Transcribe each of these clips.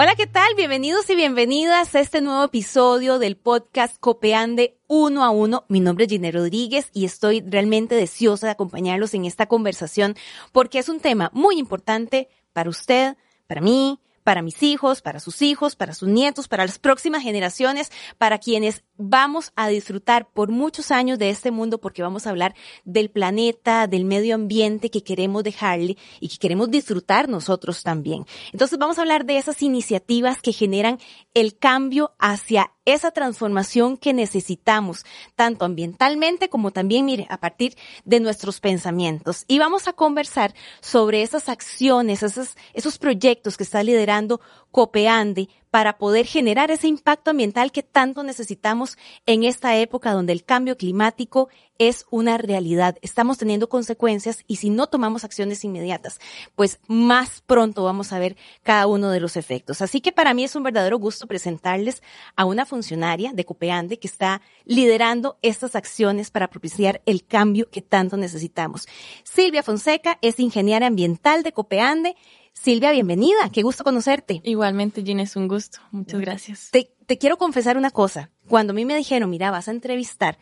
Hola, ¿qué tal? Bienvenidos y bienvenidas a este nuevo episodio del podcast Copeande uno a uno. Mi nombre es Gine Rodríguez y estoy realmente deseosa de acompañarlos en esta conversación porque es un tema muy importante para usted, para mí, para mis hijos, para sus hijos, para sus nietos, para las próximas generaciones, para quienes vamos a disfrutar por muchos años de este mundo porque vamos a hablar del planeta, del medio ambiente que queremos dejarle y que queremos disfrutar nosotros también. Entonces vamos a hablar de esas iniciativas que generan el cambio hacia esa transformación que necesitamos, tanto ambientalmente como también, mire, a partir de nuestros pensamientos. Y vamos a conversar sobre esas acciones, esos, esos proyectos que está liderando Copeande para poder generar ese impacto ambiental que tanto necesitamos en esta época donde el cambio climático es una realidad. Estamos teniendo consecuencias y si no tomamos acciones inmediatas, pues más pronto vamos a ver cada uno de los efectos. Así que para mí es un verdadero gusto presentarles a una funcionaria de Copeande que está liderando estas acciones para propiciar el cambio que tanto necesitamos. Silvia Fonseca es ingeniera ambiental de Copeande Silvia, bienvenida. Qué gusto conocerte. Igualmente, Gina, es un gusto. Muchas gracias. Te, quiero confesar una cosa. Cuando a mí me dijeron, mira, vas a entrevistar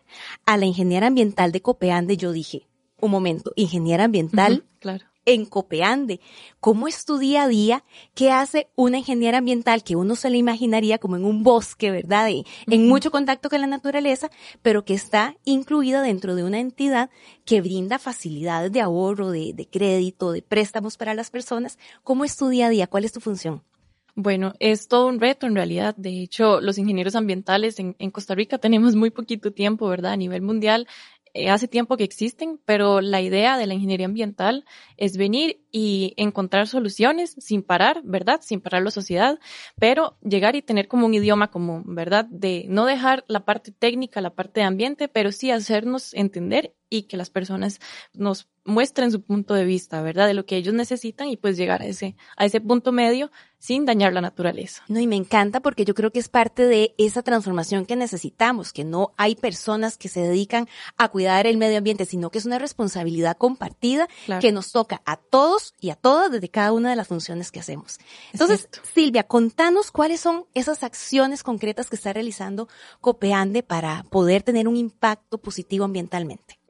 a la ingeniera ambiental de Copeande, yo dije, un momento, ingeniera ambiental. claro en Copeande. ¿Cómo es tu día a día? ¿Qué hace una ingeniera ambiental que uno se le imaginaría como en un bosque, verdad? en mucho contacto con la naturaleza, pero que está incluida dentro de una entidad que brinda facilidades de ahorro, de, crédito, de préstamos para las personas. ¿Cómo es tu día a día? ¿Cuál es tu función? Bueno, es todo un reto en realidad. De hecho, los ingenieros ambientales en, en, Costa Rica tenemos muy poquito tiempo, ¿verdad? A nivel mundial hace tiempo que existen, pero la idea de la ingeniería ambiental es venir y encontrar soluciones sin parar, ¿verdad? Sin parar la sociedad, pero llegar y tener como un idioma común, ¿verdad? De no dejar la parte técnica, la parte de ambiente, pero sí hacernos entender y que las personas nos muestren su punto de vista, ¿verdad? De lo que ellos necesitan y pues llegar a ese, a ese punto medio sin dañar la naturaleza. No, y me encanta porque yo creo que es parte de esa transformación que necesitamos, que no hay personas que se dedican a cuidar el medio ambiente, sino que es una responsabilidad compartida que nos toca a todos y a todas desde cada una de las funciones que hacemos. Entonces, Silvia, contanos cuáles son esas acciones concretas que está realizando Copeande para poder tener un impacto positivo ambientalmente.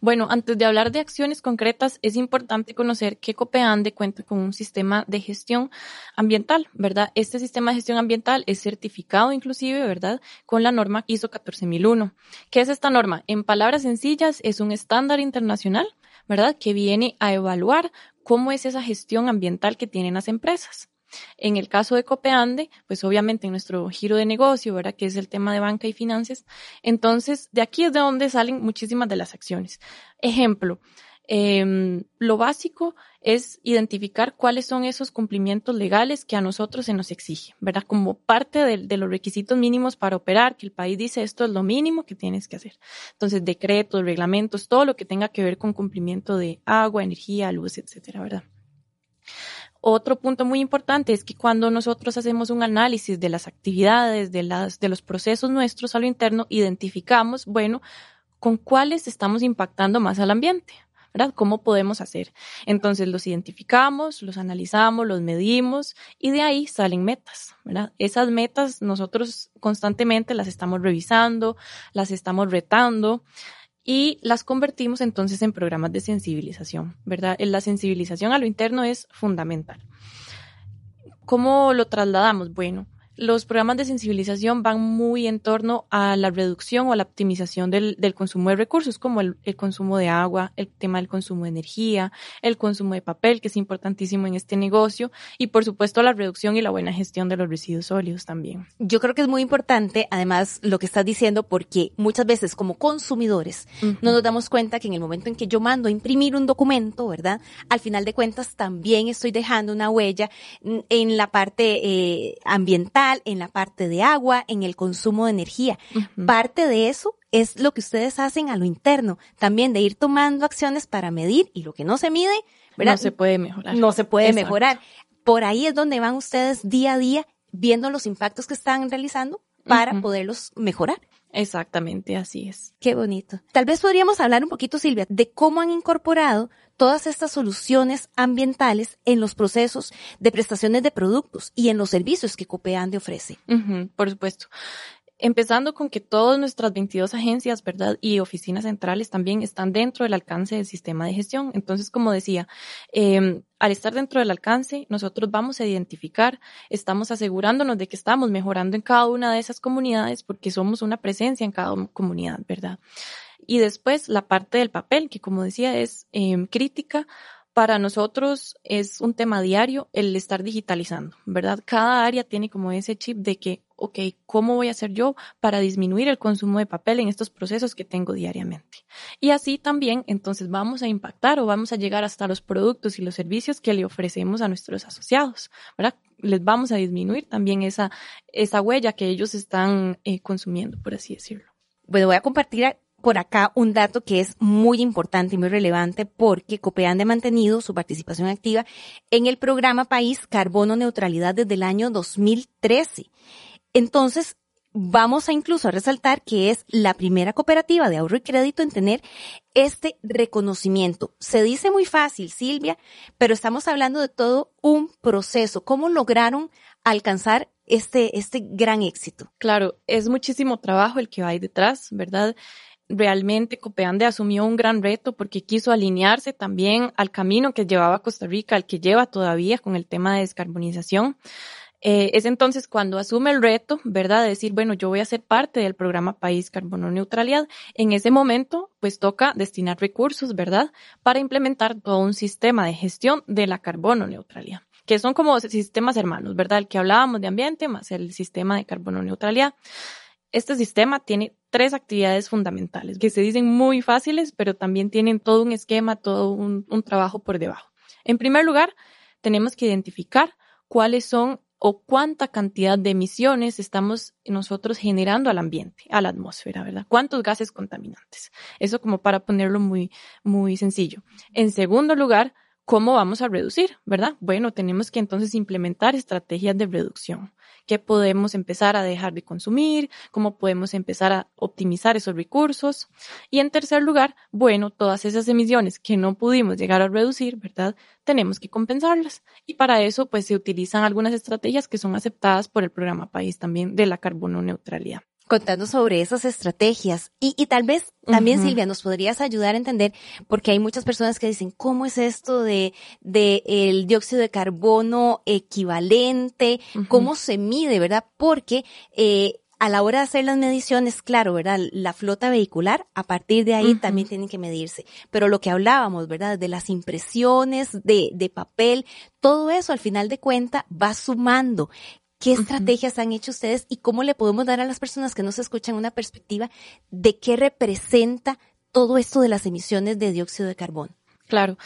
Bueno, antes de hablar de acciones concretas, es importante conocer que Copeande cuenta con un sistema de gestión ambiental, ¿verdad? Este sistema de gestión ambiental es certificado inclusive, ¿verdad? Con la norma ISO 14001. ¿Qué es esta norma? En palabras sencillas, es un estándar internacional, ¿verdad? Que viene a evaluar cómo es esa gestión ambiental que tienen las empresas. En el caso de Copeande, pues obviamente en nuestro giro de negocio, ¿verdad? Que es el tema de banca y finanzas. Entonces, de aquí es de donde salen muchísimas de las acciones. Ejemplo, em, lo básico es identificar cuáles son esos cumplimientos legales que a nosotros se nos exige, ¿verdad? Como parte de, de, los requisitos mínimos para operar, que el país dice esto es lo mínimo que tienes que hacer. Entonces, decretos, reglamentos, todo lo que tenga que ver con cumplimiento de agua, energía, luz, etcétera, ¿verdad? Otro punto muy importante es que cuando nosotros hacemos un análisis de las actividades, de, las, de los procesos nuestros a lo interno, identificamos, bueno, con cuáles estamos impactando más al ambiente, ¿verdad? ¿Cómo podemos hacer? Entonces los identificamos, los analizamos, los medimos y de ahí salen metas, ¿verdad? Esas metas nosotros constantemente las estamos revisando, las estamos retando y las convertimos entonces en programas de sensibilización, ¿verdad? La sensibilización a lo interno es fundamental. ¿Cómo lo trasladamos? Bueno, los programas de sensibilización van muy en torno a la reducción o a la optimización del, del consumo de recursos, como el, el, consumo de agua, el tema del consumo de energía, el consumo de papel, que es importantísimo en este negocio, y por supuesto la reducción y la buena gestión de los residuos sólidos también. Yo creo que es muy importante, además, lo que estás diciendo, porque muchas veces como consumidores uh -huh. no nos damos cuenta que en el momento en que yo mando a imprimir un documento, ¿verdad? Al final de cuentas también estoy dejando una huella en la parte eh, ambiental, en la parte de agua, en el consumo de energía. Uh -huh. Parte de eso es lo que ustedes hacen a lo interno, también de ir tomando acciones para medir y lo que no se mide, ¿verdad? No se puede mejorar. No se puede Exacto. mejorar. Por ahí es donde van ustedes día a día viendo los impactos que están realizando para uh -huh. poderlos mejorar. Exactamente, así es. Qué bonito. Tal vez podríamos hablar un poquito, Silvia, de cómo han incorporado todas estas soluciones ambientales en los procesos de prestaciones de productos y en los servicios que Copeande ofrece. Uh -huh, por supuesto. Empezando con que todas nuestras 22 agencias, ¿verdad? Y oficinas centrales también están dentro del alcance del sistema de gestión. Entonces, como decía, eh, al estar dentro del alcance, nosotros vamos a identificar, estamos asegurándonos de que estamos mejorando en cada una de esas comunidades porque somos una presencia en cada comunidad, ¿verdad? Y después la parte del papel, que como decía es eh, crítica para nosotros es un tema diario el estar digitalizando, ¿verdad? Cada área tiene como ese chip de que, ok, ¿cómo voy a hacer yo para disminuir el consumo de papel en estos procesos que tengo diariamente? Y así también, entonces vamos a impactar o vamos a llegar hasta los productos y los servicios que le ofrecemos a nuestros asociados, ¿verdad? Les vamos a disminuir también esa, esa huella que ellos están eh, consumiendo, por así decirlo. Bueno, voy a compartir por acá un dato que es muy importante y muy relevante porque Copeande ha mantenido su participación activa en el programa País Carbono Neutralidad desde el año 2013. Entonces, vamos a incluso resaltar que es la primera cooperativa de ahorro y crédito en tener este reconocimiento. Se dice muy fácil, Silvia, pero estamos hablando de todo un proceso. ¿Cómo lograron alcanzar este, este gran éxito? Claro, es muchísimo trabajo el que ahí detrás, ¿verdad? Realmente Copeande asumió un gran reto porque quiso alinearse también al camino que llevaba Costa Rica, al que lleva todavía con el tema de descarbonización. Eh, es entonces cuando asume el reto, ¿verdad? De decir, bueno, yo voy a ser parte del programa País Carbono Neutralidad. En ese momento, pues toca destinar recursos, ¿verdad? Para implementar todo un sistema de gestión de la carbono neutralidad, que son como sistemas hermanos, ¿verdad? El que hablábamos de ambiente más el sistema de carbono neutralidad. Este sistema tiene tres actividades fundamentales que se dicen muy fáciles, pero también tienen todo un esquema, todo un, trabajo por debajo. En primer lugar, tenemos que identificar cuáles son o cuánta cantidad de emisiones estamos nosotros generando al ambiente, a la atmósfera, ¿verdad? ¿Cuántos gases contaminantes? Eso como para ponerlo muy, muy sencillo. En segundo lugar, ¿cómo vamos a reducir, verdad? Bueno, tenemos que entonces implementar estrategias de reducción. ¿Qué podemos empezar a dejar de consumir? ¿Cómo podemos empezar a optimizar esos recursos? Y en tercer lugar, bueno, todas esas emisiones que no pudimos llegar a reducir, ¿verdad? Tenemos que compensarlas. Y para eso, pues se utilizan algunas estrategias que son aceptadas por el programa País también de la carbono neutralidad contando sobre esas estrategias y, y tal vez también uh -huh. Silvia nos podrías ayudar a entender porque hay muchas personas que dicen cómo es esto de de el dióxido de carbono equivalente uh -huh. cómo se mide verdad porque eh, a la hora de hacer las mediciones, claro, ¿verdad? La flota vehicular, a partir de ahí uh -huh. también tienen que medirse. Pero lo que hablábamos, ¿verdad? De las impresiones, de, de papel, todo eso al final de cuenta va sumando. ¿Qué estrategias han hecho ustedes y cómo le podemos dar a las personas que nos escuchan una perspectiva de qué representa todo esto de las emisiones de dióxido de carbono? Claro.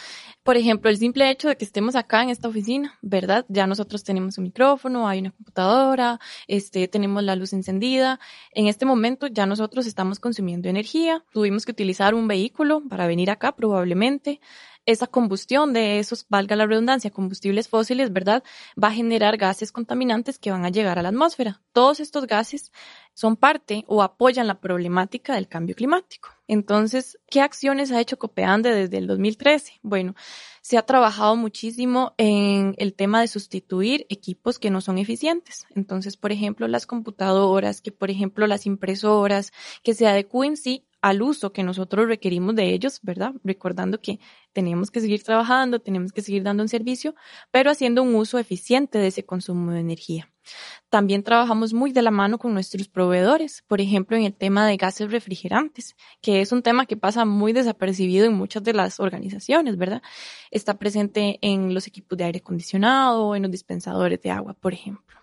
Por ejemplo, el simple hecho de que estemos acá en esta oficina, ¿verdad? Ya nosotros tenemos un micrófono, hay una computadora, este, tenemos la luz encendida. En este momento ya nosotros estamos consumiendo energía. Tuvimos que utilizar un vehículo para venir acá probablemente esa combustión de esos, valga la redundancia, combustibles fósiles, ¿verdad? Va a generar gases contaminantes que van a llegar a la atmósfera. Todos estos gases son parte o apoyan la problemática del cambio climático. Entonces, ¿qué acciones ha hecho Copeande desde el 2013? Bueno, se ha trabajado muchísimo en el tema de sustituir equipos que no son eficientes. Entonces, por ejemplo, las computadoras, que por ejemplo las impresoras, que se adecúen sí al uso que nosotros requerimos de ellos, ¿verdad? Recordando que tenemos que seguir trabajando, tenemos que seguir dando un servicio, pero haciendo un uso eficiente de ese consumo de energía. También trabajamos muy de la mano con nuestros proveedores, por ejemplo, en el tema de gases refrigerantes, que es un tema que pasa muy desapercibido en muchas de las organizaciones, ¿verdad? Está presente en los equipos de aire acondicionado, en los dispensadores de agua, por ejemplo.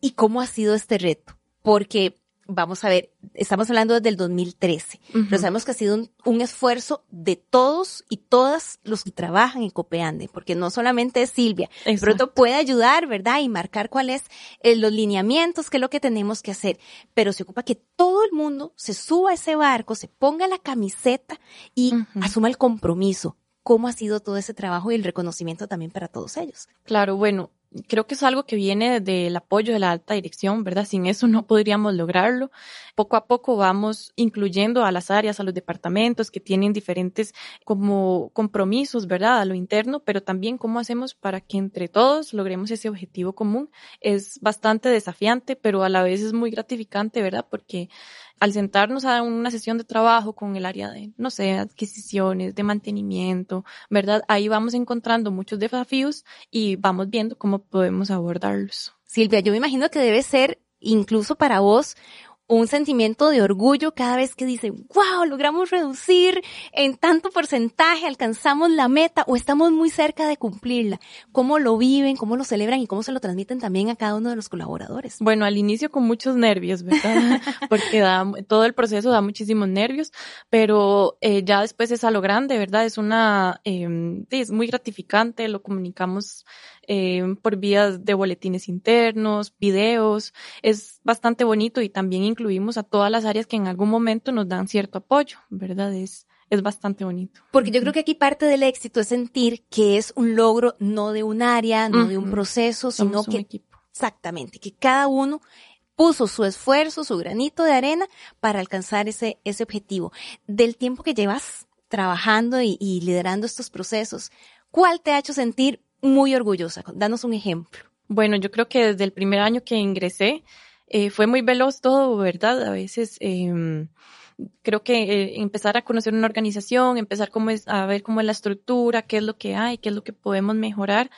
¿Y cómo ha sido este reto? Porque vamos a ver, estamos hablando desde el 2013, pero sabemos que ha sido un, esfuerzo de todos y todas los que trabajan en Copeande, porque no solamente es Silvia, Exacto. pronto puede ayudar, ¿verdad? Y marcar cuáles eh, los lineamientos, qué es lo que tenemos que hacer, pero se ocupa que todo el mundo se suba a ese barco, se ponga la camiseta y asuma el compromiso. ¿Cómo ha sido todo ese trabajo y el reconocimiento también para todos ellos? Claro, bueno, creo que es algo que viene del apoyo de la alta dirección, ¿verdad? Sin eso no podríamos lograrlo. Poco a poco vamos incluyendo a las áreas, a los departamentos que tienen diferentes como compromisos, ¿verdad? A lo interno, pero también cómo hacemos para que entre todos logremos ese objetivo común. Es bastante desafiante, pero a la vez es muy gratificante, ¿verdad? Porque al sentarnos a una sesión de trabajo con el área de, no sé, adquisiciones, de mantenimiento, ¿verdad? Ahí vamos encontrando muchos desafíos y vamos viendo cómo podemos abordarlos. Silvia, yo me imagino que debe ser incluso para vos un sentimiento de orgullo cada vez que dicen, wow, logramos reducir en tanto porcentaje, alcanzamos la meta o estamos muy cerca de cumplirla. ¿Cómo lo viven, cómo lo celebran y cómo se lo transmiten también a cada uno de los colaboradores? Bueno, al inicio con muchos nervios, ¿verdad? Porque da, todo el proceso da muchísimos nervios, pero eh, ya después es a lo grande, ¿verdad? Es una, eh, es muy gratificante, lo comunicamos eh, por vías de boletines internos, videos. Es bastante bonito y también incluimos a todas las áreas que en algún momento nos dan cierto apoyo, ¿verdad? Es, es bastante bonito. Porque yo creo que aquí parte del éxito es sentir que es un logro no de un área, no de un proceso, sino que exactamente, que cada uno puso su esfuerzo, su granito de arena para alcanzar ese, ese objetivo. Del tiempo que llevas trabajando y, y liderando estos procesos, ¿cuál te ha hecho sentir muy orgullosa. Danos un ejemplo. Bueno, yo creo que desde el primer año que ingresé eh, fue muy veloz todo, ¿verdad? A veces eh, creo que eh, empezar a conocer una organización, empezar cómo es, a ver cómo es la estructura, qué es lo que hay, qué es lo que podemos mejorar.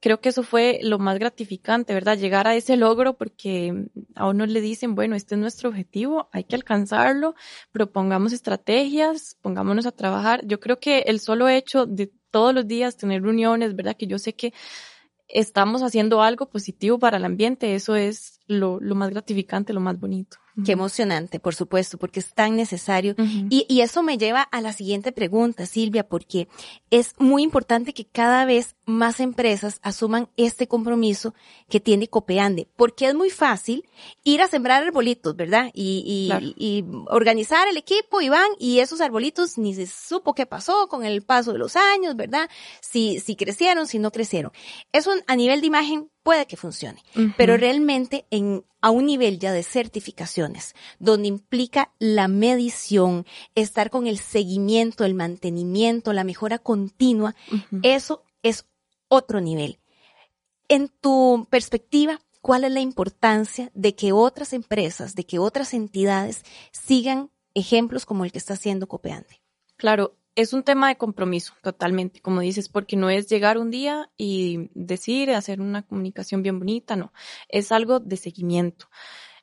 Creo que eso fue lo más gratificante, ¿verdad? Llegar a ese logro porque a uno le dicen, bueno, este es nuestro objetivo, hay que alcanzarlo, propongamos estrategias, pongámonos a trabajar. Yo creo que el solo hecho de todos los días tener reuniones, ¿verdad? Que yo sé que estamos haciendo algo positivo para el ambiente, eso es lo, lo más gratificante, lo más bonito. Qué emocionante, por supuesto, porque es tan necesario. y, y, eso me lleva a la siguiente pregunta, Silvia, porque es muy importante que cada vez más empresas asuman este compromiso que tiene Copeande, porque es muy fácil ir a sembrar arbolitos, ¿verdad? Y, y, y organizar el equipo y van, y esos arbolitos ni se supo qué pasó con el paso de los años, ¿verdad? Si, si crecieron, si no crecieron. Eso a nivel de imagen puede que funcione, pero realmente en, a un nivel ya de certificaciones, donde implica la medición, estar con el seguimiento, el mantenimiento, la mejora continua, eso es otro nivel. En tu perspectiva, ¿cuál es la importancia de que otras empresas, de que otras entidades sigan ejemplos como el que está haciendo Copeande? Claro, es un tema de compromiso, totalmente, como dices, porque no es llegar un día y decir, hacer una comunicación bien bonita, no, es algo de seguimiento.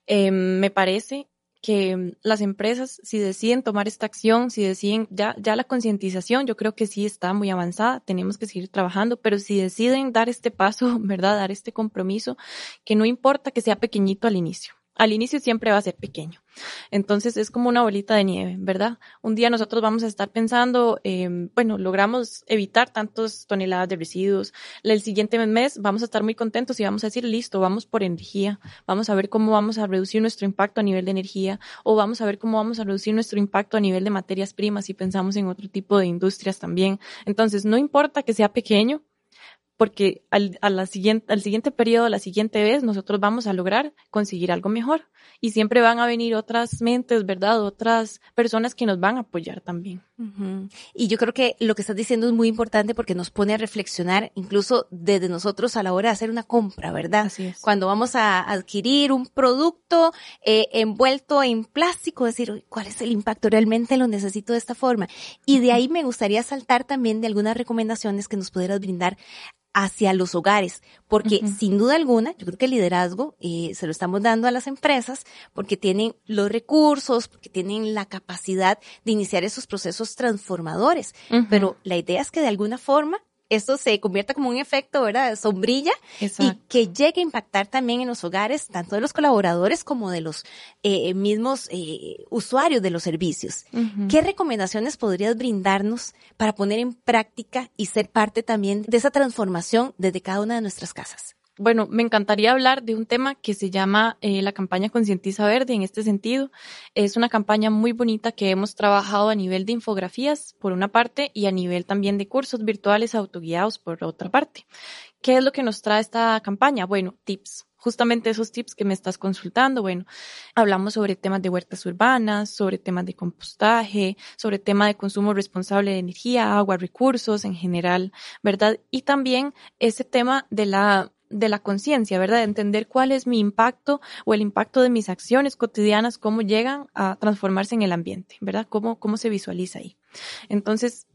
Eh, me parece que las empresas, si deciden tomar esta acción, si deciden ya, ya la concientización, yo creo que sí está muy avanzada, tenemos que seguir trabajando, pero si deciden dar este paso, ¿verdad? Dar este compromiso, que no importa que sea pequeñito al inicio al inicio siempre va a ser pequeño. Entonces es como una bolita de nieve, ¿verdad? Un día nosotros vamos a estar pensando, eh, bueno, logramos evitar tantas toneladas de residuos. El siguiente mes vamos a estar muy contentos y vamos a decir, listo, vamos por energía. Vamos a ver cómo vamos a reducir nuestro impacto a nivel de energía o vamos a ver cómo vamos a reducir nuestro impacto a nivel de materias primas si pensamos en otro tipo de industrias también. Entonces, no importa que sea pequeño, porque al, a la siguiente, al siguiente periodo, la siguiente vez, nosotros vamos a lograr conseguir algo mejor. Y siempre van a venir otras mentes, ¿verdad? Otras personas que nos van a apoyar también. Y yo creo que lo que estás diciendo es muy importante porque nos pone a reflexionar incluso desde nosotros a la hora de hacer una compra, ¿verdad? Así es. Cuando vamos a adquirir un producto eh, envuelto en plástico, decir, ¿cuál es el impacto? ¿Realmente lo necesito de esta forma? Y de ahí me gustaría saltar también de algunas recomendaciones que nos pudieras brindar hacia los hogares, porque sin duda alguna, yo creo que el liderazgo eh, se lo estamos dando a las empresas porque tienen los recursos, porque tienen la capacidad de iniciar esos procesos transformadores, pero la idea es que de alguna forma esto se convierta como un efecto, ¿verdad? Sombrilla y que llegue a impactar también en los hogares, tanto de los colaboradores como de los eh, mismos eh, usuarios de los servicios. ¿Qué recomendaciones podrías brindarnos para poner en práctica y ser parte también de esa transformación desde cada una de nuestras casas? Bueno, me encantaría hablar de un tema que se llama eh, la campaña Concientiza Verde en este sentido. Es una campaña muy bonita que hemos trabajado a nivel de infografías, por una parte, y a nivel también de cursos virtuales autoguiados, por otra parte. ¿Qué es lo que nos trae esta campaña? Bueno, tips justamente esos tips que me estás consultando. Bueno, hablamos sobre temas de huertas urbanas, sobre temas de compostaje, sobre tema de consumo responsable de energía, agua, recursos en general, ¿verdad? Y también ese tema de la de la conciencia, ¿verdad? De entender cuál es mi impacto o el impacto de mis acciones cotidianas, cómo llegan a transformarse en el ambiente, ¿verdad? Cómo, cómo se visualiza ahí. Entonces,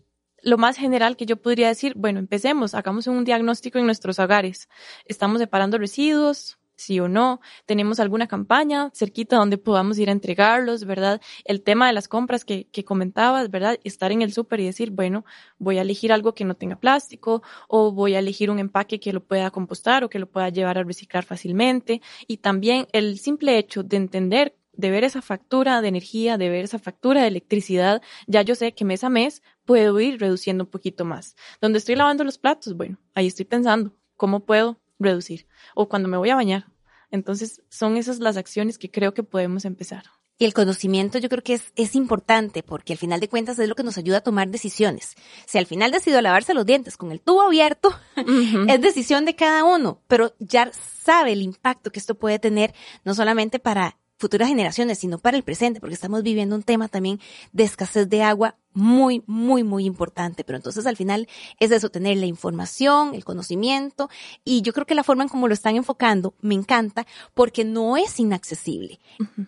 lo más general que yo podría decir, bueno, empecemos, hagamos un diagnóstico en nuestros hogares. Estamos separando residuos, sí o no, tenemos alguna campaña cerquita donde podamos ir a entregarlos, ¿verdad? El tema de las compras que, que comentabas, ¿verdad? Estar en el súper y decir, bueno, voy a elegir algo que no tenga plástico o voy a elegir un empaque que lo pueda compostar o que lo pueda llevar a reciclar fácilmente. Y también el simple hecho de entender de ver esa factura de energía, de ver esa factura de electricidad, ya yo sé que mes a mes puedo ir reduciendo un poquito más. Donde estoy lavando los platos, bueno, ahí estoy pensando, ¿cómo puedo reducir. O cuando me voy a bañar. Entonces, son esas las acciones que creo que podemos empezar. Y el conocimiento yo creo que es, es importante porque al final de cuentas es lo que nos ayuda a tomar decisiones. Si al final decido lavarse los dientes con el tubo abierto, es decisión de cada uno, pero ya sabe el impacto que esto puede tener no solamente para futuras generaciones, sino para el presente, porque estamos viviendo un tema también de escasez de agua muy, muy, muy importante. Pero entonces al final es eso, tener la información, el conocimiento, y yo creo que la forma en cómo lo están enfocando me encanta porque no es inaccesible.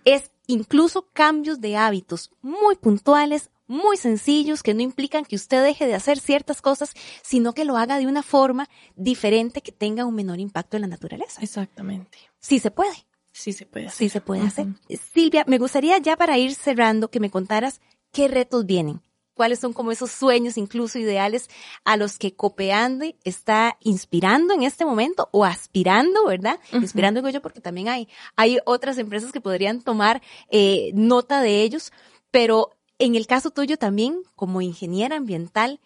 Es incluso cambios de hábitos muy puntuales, muy sencillos que no implican que usted deje de hacer ciertas cosas, sino que lo haga de una forma diferente que tenga un menor impacto en la naturaleza. Exactamente. Sí se puede. Sí se puede hacer. Sí se puede hacer. Silvia, me gustaría ya para ir cerrando que me contaras qué retos vienen. ¿Cuáles son como esos sueños, incluso ideales, a los que Copeande está inspirando en este momento o aspirando, ¿verdad? Inspirando digo yo porque también hay, hay otras empresas que podrían tomar eh, nota de ellos, pero en el caso tuyo también, como ingeniera ambiental,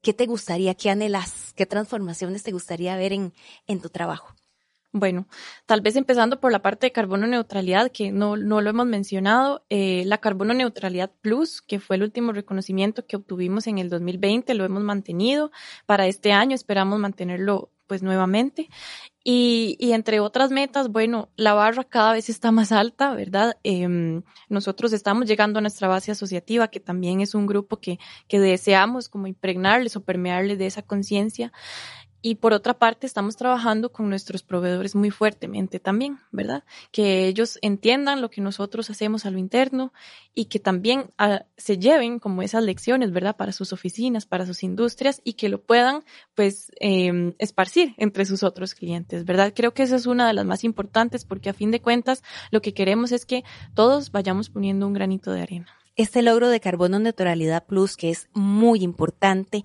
¿qué te gustaría, qué anhelas, qué transformaciones te gustaría ver en, en tu trabajo? Bueno, tal vez empezando por la parte de carbono neutralidad, que no, no lo hemos mencionado, eh, la carbono neutralidad plus, que fue el último reconocimiento que obtuvimos en el 2020, lo hemos mantenido. Para este año esperamos mantenerlo pues nuevamente. Y, y, entre otras metas, bueno, la barra cada vez está más alta, ¿verdad? Eh, nosotros estamos llegando a nuestra base asociativa, que también es un grupo que, que deseamos como impregnarles o permearles de esa conciencia. Y por otra parte, estamos trabajando con nuestros proveedores muy fuertemente también, ¿verdad? Que ellos entiendan lo que nosotros hacemos a lo interno y que también ah, se lleven como esas lecciones, ¿verdad? Para sus oficinas, para sus industrias y que lo puedan, pues, eh, esparcir entre sus otros clientes, ¿verdad? Creo que esa es una de las más importantes porque a fin de cuentas lo que queremos es que todos vayamos poniendo un granito de arena este logro de carbono neutralidad plus que es muy importante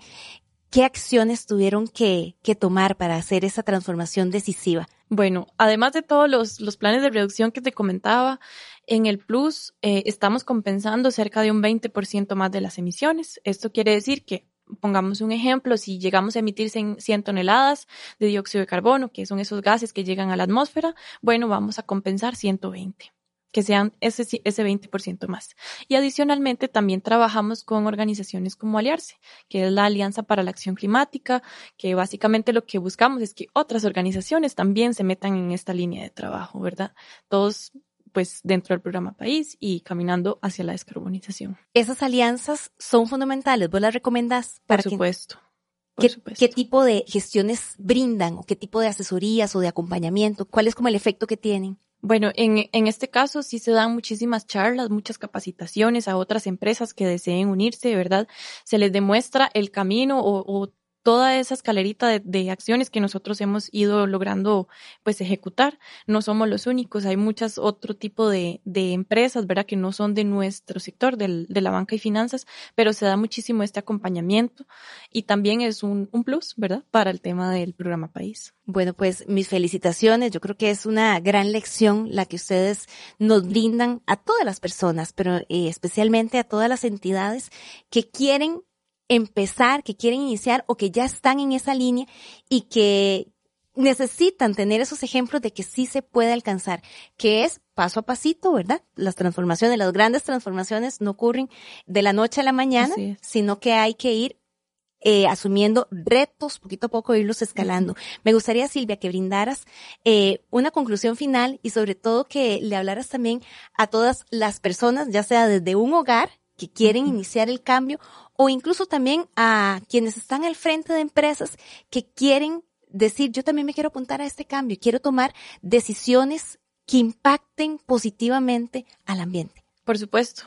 ¿Qué acciones tuvieron que, tomar para hacer esa transformación decisiva? Bueno, además de todos los, los planes de reducción que te comentaba, en el Plus eh, estamos compensando cerca de un 20% más de las emisiones. Esto quiere decir que, pongamos un ejemplo, si llegamos a emitir 100 toneladas de dióxido de carbono, que son esos gases que llegan a la atmósfera, bueno, vamos a compensar 120 que sean ese, ese 20% más. Y adicionalmente también trabajamos con organizaciones como Aliarse, que es la Alianza para la Acción Climática, que básicamente lo que buscamos es que otras organizaciones también se metan en esta línea de trabajo, ¿verdad? Todos pues dentro del programa País y caminando hacia la descarbonización. Esas alianzas son fundamentales, ¿vos las recomendás? Para Por supuesto. ¿Qué, ¿Qué, tipo de gestiones brindan o qué tipo de asesorías o de acompañamiento? ¿Cuál es como el efecto que tienen? Bueno, en, en este caso sí se dan muchísimas charlas, muchas capacitaciones a otras empresas que deseen unirse, ¿verdad? Se les demuestra el camino o, o toda esa escalerita de, acciones que nosotros hemos ido logrando pues ejecutar. No somos los únicos, hay muchas otro tipo de, empresas, ¿verdad? Que no son de nuestro sector, de la banca y finanzas, pero se da muchísimo este acompañamiento y también es un, un plus, ¿verdad? Para el tema del programa País. Bueno, pues mis felicitaciones. Yo creo que es una gran lección la que ustedes nos brindan a todas las personas, pero eh, especialmente a todas las entidades que quieren empezar, que quieren iniciar o que ya están en esa línea y que necesitan tener esos ejemplos de que sí se puede alcanzar, que es paso a pasito, ¿verdad? Las transformaciones, las grandes transformaciones no ocurren de la noche a la mañana, sino que hay que ir eh, asumiendo retos, poquito a poco irlos escalando. Me gustaría, Silvia, que brindaras eh, una conclusión final y sobre todo que le hablaras también a todas las personas, ya sea desde un hogar que quieren iniciar el cambio o incluso también a quienes están al frente de empresas que quieren decir, yo también me quiero apuntar a este cambio, quiero tomar decisiones que impacten positivamente al ambiente. Por supuesto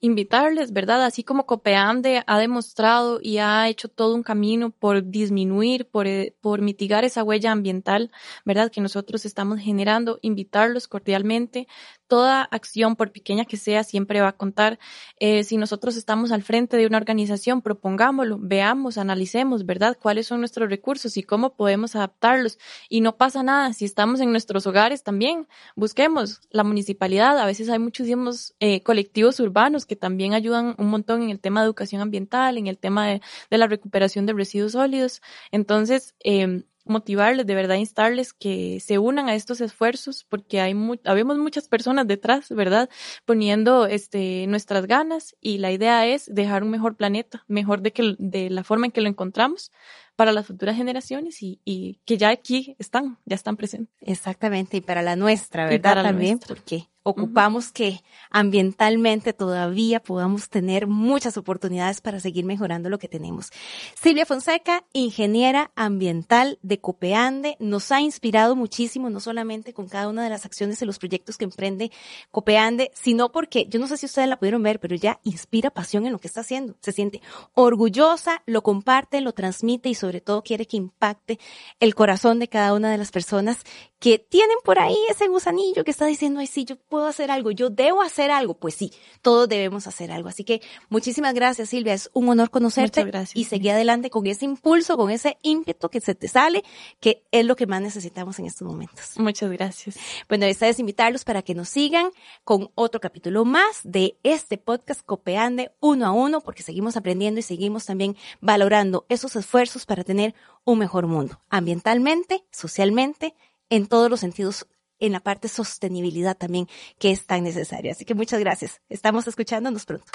invitarles, ¿verdad? Así como Copeande ha demostrado y ha hecho todo un camino por disminuir, por, eh, por mitigar esa huella ambiental, ¿verdad? Que nosotros estamos generando, invitarlos cordialmente toda acción, por pequeña que sea, siempre va a contar. Eh, si nosotros estamos al frente de una organización, propongámoslo, veamos, analicemos, ¿verdad? ¿Cuáles son nuestros recursos y cómo podemos adaptarlos? Y no pasa nada. Si estamos en nuestros hogares también, busquemos la municipalidad. A veces hay muchísimos eh, colectivos urbanos que también ayudan un montón en el tema de educación ambiental, en el tema de, de la recuperación de residuos sólidos. Entonces, eh, motivarles, de verdad instarles que se unan a estos esfuerzos porque hay habemos muchas personas detrás, ¿verdad? Poniendo este nuestras ganas y la idea es dejar un mejor planeta, mejor de que de la forma en que lo encontramos para las futuras generaciones y, y que ya aquí están, ya están presentes. Exactamente, y para la nuestra, ¿verdad? También, porque ocupamos que ambientalmente todavía podamos tener muchas oportunidades para seguir mejorando lo que tenemos. Silvia Fonseca, ingeniera ambiental de Copeande, nos ha inspirado muchísimo, no solamente con cada una de las acciones y los proyectos que emprende Copeande, sino porque, yo no sé si ustedes la pudieron ver, pero ella inspira pasión en lo que está haciendo. Se siente orgullosa, lo comparte, lo transmite y sobre todo quiere que impacte el corazón de cada una de las personas que tienen por ahí ese gusanillo que está diciendo, ay, sí, yo puedo hacer algo, yo debo hacer algo. Pues sí, todos debemos hacer algo. Así que muchísimas gracias, Silvia. Es un honor conocerte y seguir adelante con ese impulso, con ese ímpetu que se te sale, que es lo que más necesitamos en estos momentos. Muchas gracias. Bueno, esta es invitarlos para que nos sigan con otro capítulo más de este podcast Copeande uno a uno, porque seguimos aprendiendo y seguimos también valorando esos esfuerzos para tener un mejor mundo, ambientalmente, socialmente, en todos los sentidos en la parte sostenibilidad también que es tan necesaria. Así que muchas gracias. Estamos escuchándonos pronto.